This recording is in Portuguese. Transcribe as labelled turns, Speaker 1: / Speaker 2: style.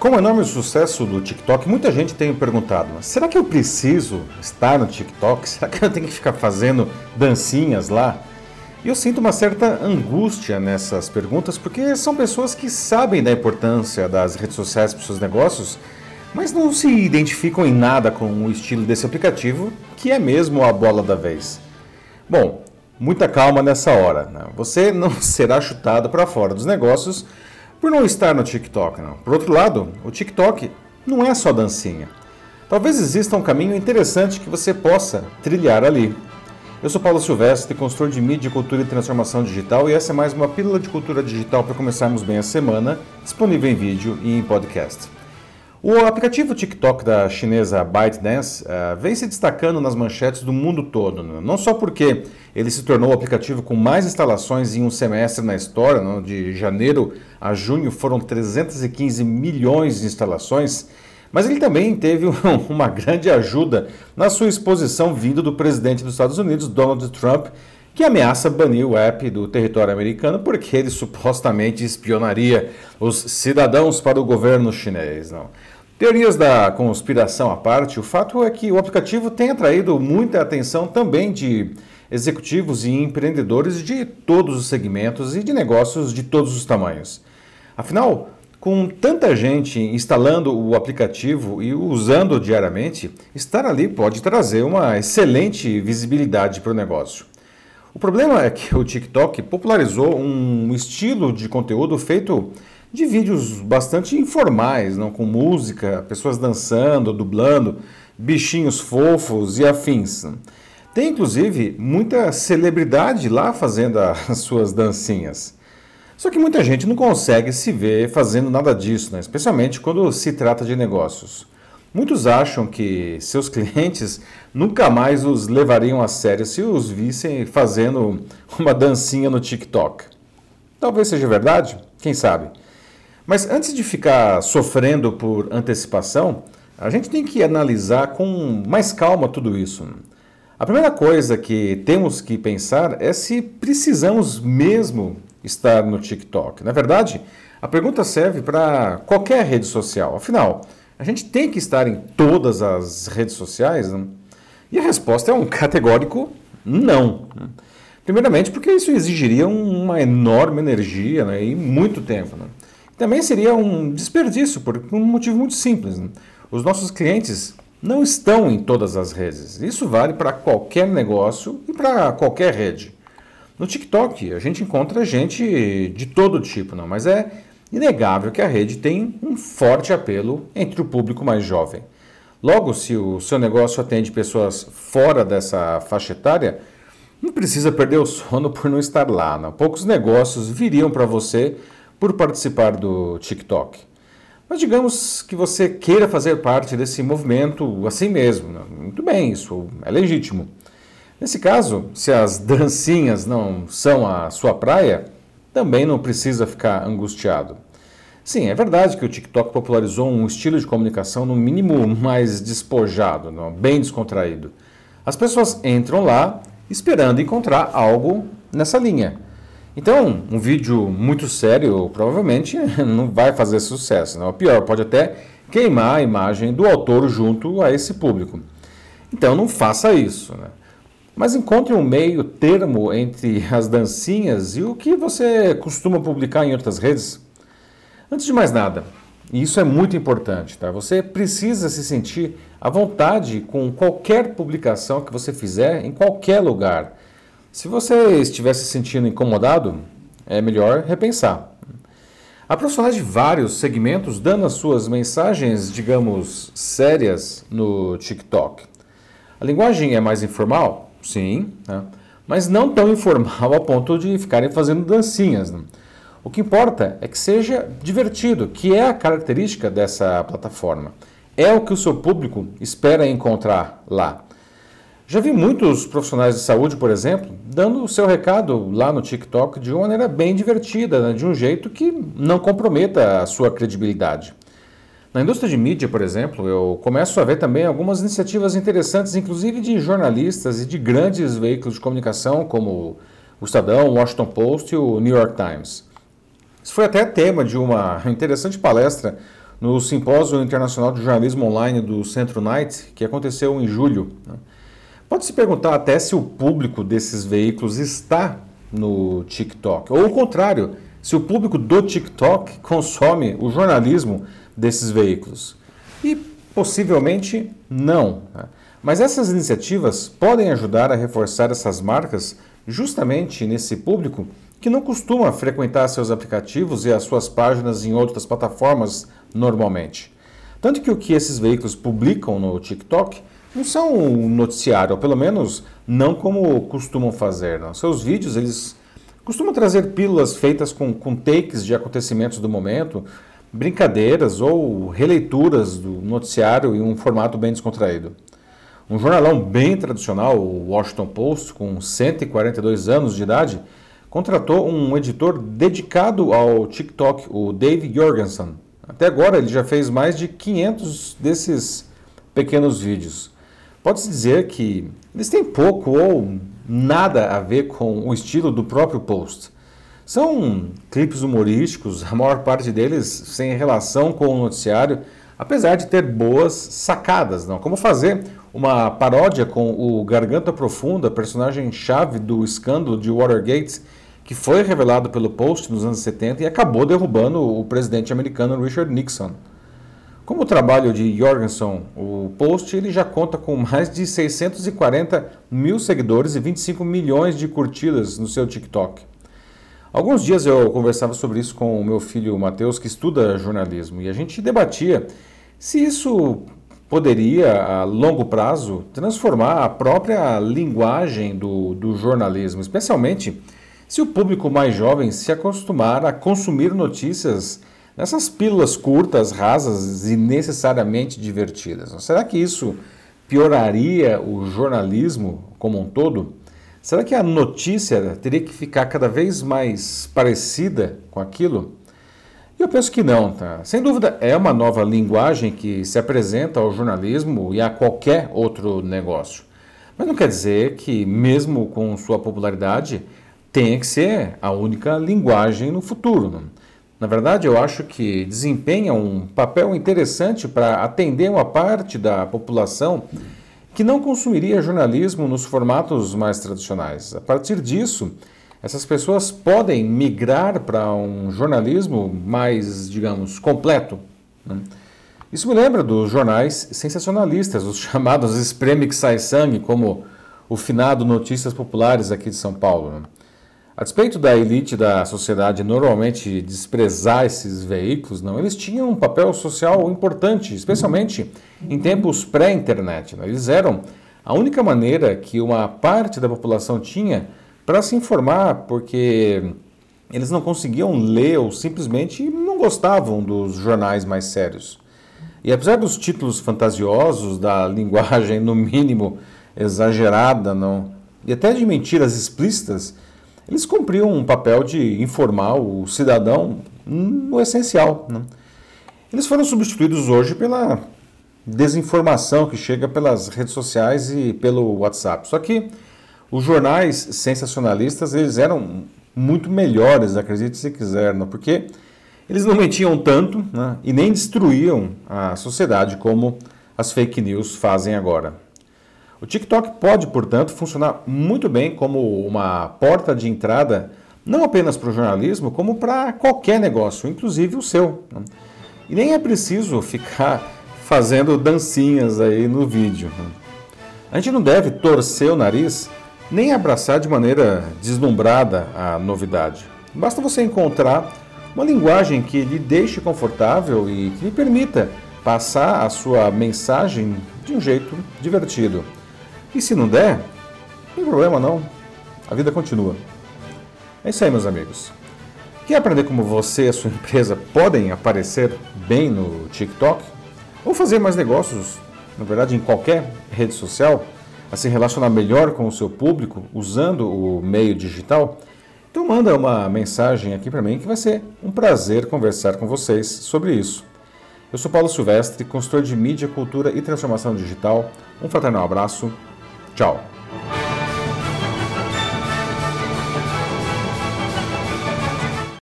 Speaker 1: Com o enorme sucesso do TikTok, muita gente tem perguntado: será que eu preciso estar no TikTok? Será que eu tenho que ficar fazendo dancinhas lá? E eu sinto uma certa angústia nessas perguntas, porque são pessoas que sabem da importância das redes sociais para os seus negócios, mas não se identificam em nada com o estilo desse aplicativo, que é mesmo a bola da vez. Bom, muita calma nessa hora. Né? Você não será chutado para fora dos negócios por não estar no TikTok. Não. Por outro lado, o TikTok não é só dancinha. Talvez exista um caminho interessante que você possa trilhar ali. Eu sou Paulo Silvestre, consultor de mídia, cultura e transformação digital, e essa é mais uma pílula de cultura digital para começarmos bem a semana, disponível em vídeo e em podcast. O aplicativo TikTok da chinesa ByteDance uh, vem se destacando nas manchetes do mundo todo, né? não só porque ele se tornou o aplicativo com mais instalações em um semestre na história, né? de janeiro a junho foram 315 milhões de instalações, mas ele também teve uma grande ajuda na sua exposição vindo do presidente dos Estados Unidos, Donald Trump, que ameaça banir o app do território americano porque ele supostamente espionaria os cidadãos para o governo chinês. Não. Teorias da conspiração à parte, o fato é que o aplicativo tem atraído muita atenção também de executivos e empreendedores de todos os segmentos e de negócios de todos os tamanhos. Afinal, com tanta gente instalando o aplicativo e usando diariamente, estar ali pode trazer uma excelente visibilidade para o negócio. O problema é que o TikTok popularizou um estilo de conteúdo feito de vídeos bastante informais, não com música, pessoas dançando, dublando, bichinhos fofos e afins. Tem inclusive muita celebridade lá fazendo as suas dancinhas. Só que muita gente não consegue se ver fazendo nada disso, né? especialmente quando se trata de negócios. Muitos acham que seus clientes nunca mais os levariam a sério se os vissem fazendo uma dancinha no TikTok. Talvez seja verdade, quem sabe? Mas antes de ficar sofrendo por antecipação, a gente tem que analisar com mais calma tudo isso. A primeira coisa que temos que pensar é se precisamos mesmo estar no TikTok. Na verdade, a pergunta serve para qualquer rede social. Afinal, a gente tem que estar em todas as redes sociais? Né? E a resposta é um categórico não. Primeiramente, porque isso exigiria uma enorme energia né, e muito tempo. Né? Também seria um desperdício, por um motivo muito simples. Né? Os nossos clientes não estão em todas as redes. Isso vale para qualquer negócio e para qualquer rede. No TikTok, a gente encontra gente de todo tipo, não, mas é inegável que a rede tem um forte apelo entre o público mais jovem. Logo, se o seu negócio atende pessoas fora dessa faixa etária, não precisa perder o sono por não estar lá. Não. Poucos negócios viriam para você por participar do TikTok. Mas digamos que você queira fazer parte desse movimento assim mesmo. Né? Muito bem, isso é legítimo. Nesse caso, se as dancinhas não são a sua praia, também não precisa ficar angustiado. Sim, é verdade que o TikTok popularizou um estilo de comunicação no mínimo mais despojado, bem descontraído. As pessoas entram lá esperando encontrar algo nessa linha. Então, um vídeo muito sério provavelmente não vai fazer sucesso. Não? Pior, pode até queimar a imagem do autor junto a esse público. Então, não faça isso. Né? Mas encontre um meio termo entre as dancinhas e o que você costuma publicar em outras redes. Antes de mais nada, e isso é muito importante, tá? Você precisa se sentir à vontade com qualquer publicação que você fizer em qualquer lugar se você estiver se sentindo incomodado, é melhor repensar. Há profissionais de vários segmentos dando as suas mensagens, digamos, sérias no TikTok. A linguagem é mais informal? Sim, né? mas não tão informal a ponto de ficarem fazendo dancinhas. Né? O que importa é que seja divertido, que é a característica dessa plataforma. É o que o seu público espera encontrar lá. Já vi muitos profissionais de saúde, por exemplo, dando o seu recado lá no TikTok de uma maneira bem divertida, né? de um jeito que não comprometa a sua credibilidade. Na indústria de mídia, por exemplo, eu começo a ver também algumas iniciativas interessantes, inclusive de jornalistas e de grandes veículos de comunicação, como o Estadão, o Washington Post e o New York Times. Isso foi até tema de uma interessante palestra no Simpósio Internacional de Jornalismo Online do Centro Night, que aconteceu em julho. Né? Pode-se perguntar até se o público desses veículos está no TikTok, ou o contrário, se o público do TikTok consome o jornalismo desses veículos. E possivelmente não. Né? Mas essas iniciativas podem ajudar a reforçar essas marcas justamente nesse público que não costuma frequentar seus aplicativos e as suas páginas em outras plataformas normalmente. Tanto que o que esses veículos publicam no TikTok não são um noticiário, ou pelo menos não como costumam fazer. Não. Seus vídeos eles costumam trazer pílulas feitas com, com takes de acontecimentos do momento, brincadeiras ou releituras do noticiário em um formato bem descontraído. Um jornalão bem tradicional, o Washington Post, com 142 anos de idade, contratou um editor dedicado ao TikTok, o Dave Jorgensen. Até agora ele já fez mais de 500 desses pequenos vídeos. Pode-se dizer que eles têm pouco ou nada a ver com o estilo do próprio Post. São clipes humorísticos, a maior parte deles sem relação com o noticiário, apesar de ter boas sacadas, não? Como fazer uma paródia com o Garganta Profunda, personagem-chave do escândalo de Watergate, que foi revelado pelo Post nos anos 70 e acabou derrubando o presidente americano Richard Nixon. Como o trabalho de Jorgensen, o Post ele já conta com mais de 640 mil seguidores e 25 milhões de curtidas no seu TikTok. Alguns dias eu conversava sobre isso com o meu filho Matheus, que estuda jornalismo, e a gente debatia se isso poderia, a longo prazo, transformar a própria linguagem do, do jornalismo, especialmente se o público mais jovem se acostumar a consumir notícias nessas pílulas curtas, rasas e necessariamente divertidas. Será que isso pioraria o jornalismo como um todo? Será que a notícia teria que ficar cada vez mais parecida com aquilo? Eu penso que não, tá? Sem dúvida é uma nova linguagem que se apresenta ao jornalismo e a qualquer outro negócio. Mas não quer dizer que, mesmo com sua popularidade, tenha que ser a única linguagem no futuro. Na verdade, eu acho que desempenha um papel interessante para atender uma parte da população que não consumiria jornalismo nos formatos mais tradicionais. A partir disso, essas pessoas podem migrar para um jornalismo mais, digamos, completo. Né? Isso me lembra dos jornais sensacionalistas, os chamados espreme que sai sangue, como o finado Notícias Populares aqui de São Paulo. Né? A despeito da elite da sociedade normalmente desprezar esses veículos, não, eles tinham um papel social importante, especialmente em tempos pré-internet. Eles eram a única maneira que uma parte da população tinha para se informar, porque eles não conseguiam ler ou simplesmente não gostavam dos jornais mais sérios. E apesar dos títulos fantasiosos, da linguagem no mínimo exagerada, não, e até de mentiras explícitas, eles cumpriam um papel de informar o cidadão no essencial. Né? Eles foram substituídos hoje pela desinformação que chega pelas redes sociais e pelo WhatsApp. Só que os jornais sensacionalistas eles eram muito melhores, acredite se quiser, não? porque eles não mentiam tanto né? e nem destruíam a sociedade como as fake news fazem agora. O TikTok pode, portanto, funcionar muito bem como uma porta de entrada, não apenas para o jornalismo, como para qualquer negócio, inclusive o seu. Né? E nem é preciso ficar fazendo dancinhas aí no vídeo. Né? A gente não deve torcer o nariz nem abraçar de maneira deslumbrada a novidade. Basta você encontrar uma linguagem que lhe deixe confortável e que lhe permita passar a sua mensagem de um jeito divertido. E se não der, não tem problema não. A vida continua. É isso aí, meus amigos. Quer aprender como você e a sua empresa podem aparecer bem no TikTok? Ou fazer mais negócios, na verdade, em qualquer rede social, a se relacionar melhor com o seu público usando o meio digital? Então manda uma mensagem aqui para mim que vai ser um prazer conversar com vocês sobre isso. Eu sou Paulo Silvestre, consultor de mídia, cultura e transformação digital. Um fraternal abraço Tchau.